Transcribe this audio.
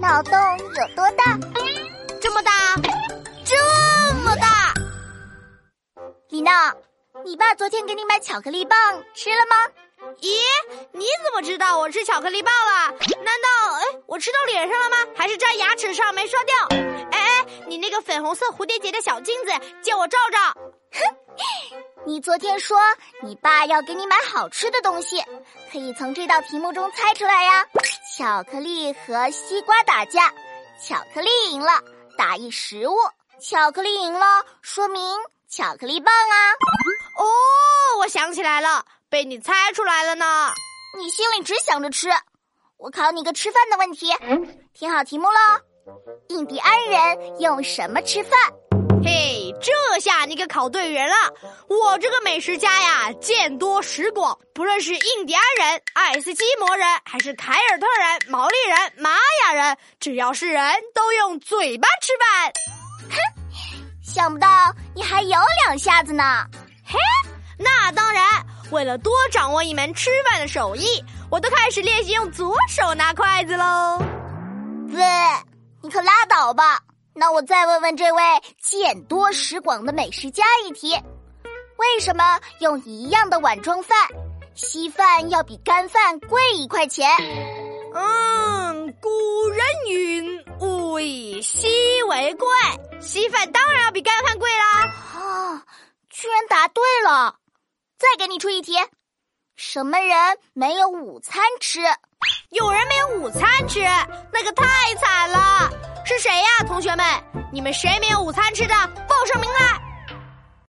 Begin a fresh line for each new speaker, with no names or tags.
脑洞有多大？
这么大，这么大！
李娜，你爸昨天给你买巧克力棒吃了吗？
咦，你怎么知道我吃巧克力棒了？难道哎，我吃到脸上了吗？还是粘牙齿上没刷掉？哎哎，你那个粉红色蝴蝶结的小镜子，借我照照。
哼，你昨天说你爸要给你买好吃的东西，可以从这道题目中猜出来呀。巧克力和西瓜打架，巧克力赢了，打一食物。巧克力赢了，说明巧克力棒啊。
哦，我想起来了。被你猜出来了呢！
你心里只想着吃。我考你个吃饭的问题，听好题目喽。印第安人用什么吃饭？
嘿，这下你可考对人了。我这个美食家呀，见多识广，不论是印第安人、爱斯基摩人，还是凯尔特人、毛利人、玛雅人，只要是人都用嘴巴吃饭。
哼，想不到你还有两下子呢。
嘿，那当然。为了多掌握一门吃饭的手艺，我都开始练习用左手拿筷子喽。
喂，你可拉倒吧！那我再问问这位见多识广的美食家一题：为什么用一样的碗装饭，稀饭要比干饭贵一块钱？
嗯，古人云：“物以稀为贵。”稀饭当然要比干饭贵啦。
啊，居然答对了！再给你出一题，什么人没有午餐吃？
有人没有午餐吃，那个太惨了。是谁呀，同学们？你们谁没有午餐吃的？报上名来。